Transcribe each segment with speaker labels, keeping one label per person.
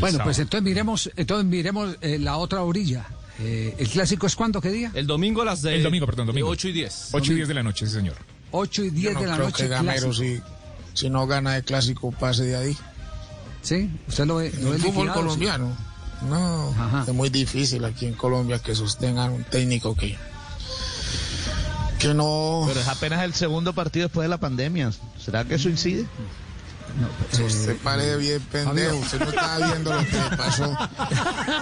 Speaker 1: Bueno, pues entonces miremos, entonces miremos eh, la otra orilla. Eh, ¿El clásico es cuándo? ¿Qué día?
Speaker 2: El domingo a las de,
Speaker 3: El domingo, perdón, domingo.
Speaker 2: 8 y 10.
Speaker 3: 8 y 10 de la noche, sí, señor.
Speaker 1: 8 y 10
Speaker 4: no
Speaker 1: de la
Speaker 4: creo
Speaker 1: noche.
Speaker 4: que Gamero, si, si no gana el clásico, pase de ahí.
Speaker 1: ¿Sí? ¿Usted lo ve? lo ve
Speaker 4: el fútbol colombiano, no,
Speaker 1: Ajá.
Speaker 4: es muy difícil aquí en Colombia que sostengan un técnico que, que no...
Speaker 5: Pero es apenas el segundo partido después de la pandemia. ¿Será que eso incide?
Speaker 4: Usted pare bien pendejo, usted no estaba viendo lo que le pasó,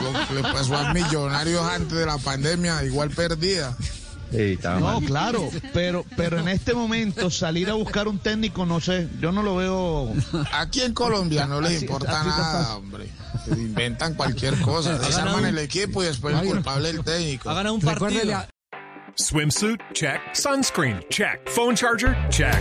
Speaker 4: lo que le pasó a millonarios antes de la pandemia, igual perdía.
Speaker 5: No, claro, pero, pero en este momento salir a buscar un técnico, no sé, yo no lo veo.
Speaker 4: Aquí en Colombia no les
Speaker 5: Así-
Speaker 4: importa
Speaker 5: así
Speaker 4: nada, hombre. Se inventan cualquier cosa, desarman el equipo y después el culpable el técnico.
Speaker 2: Ha ganado un partido.
Speaker 3: Swimsuit? Check. Sunscreen? Check. Phone charger? Check.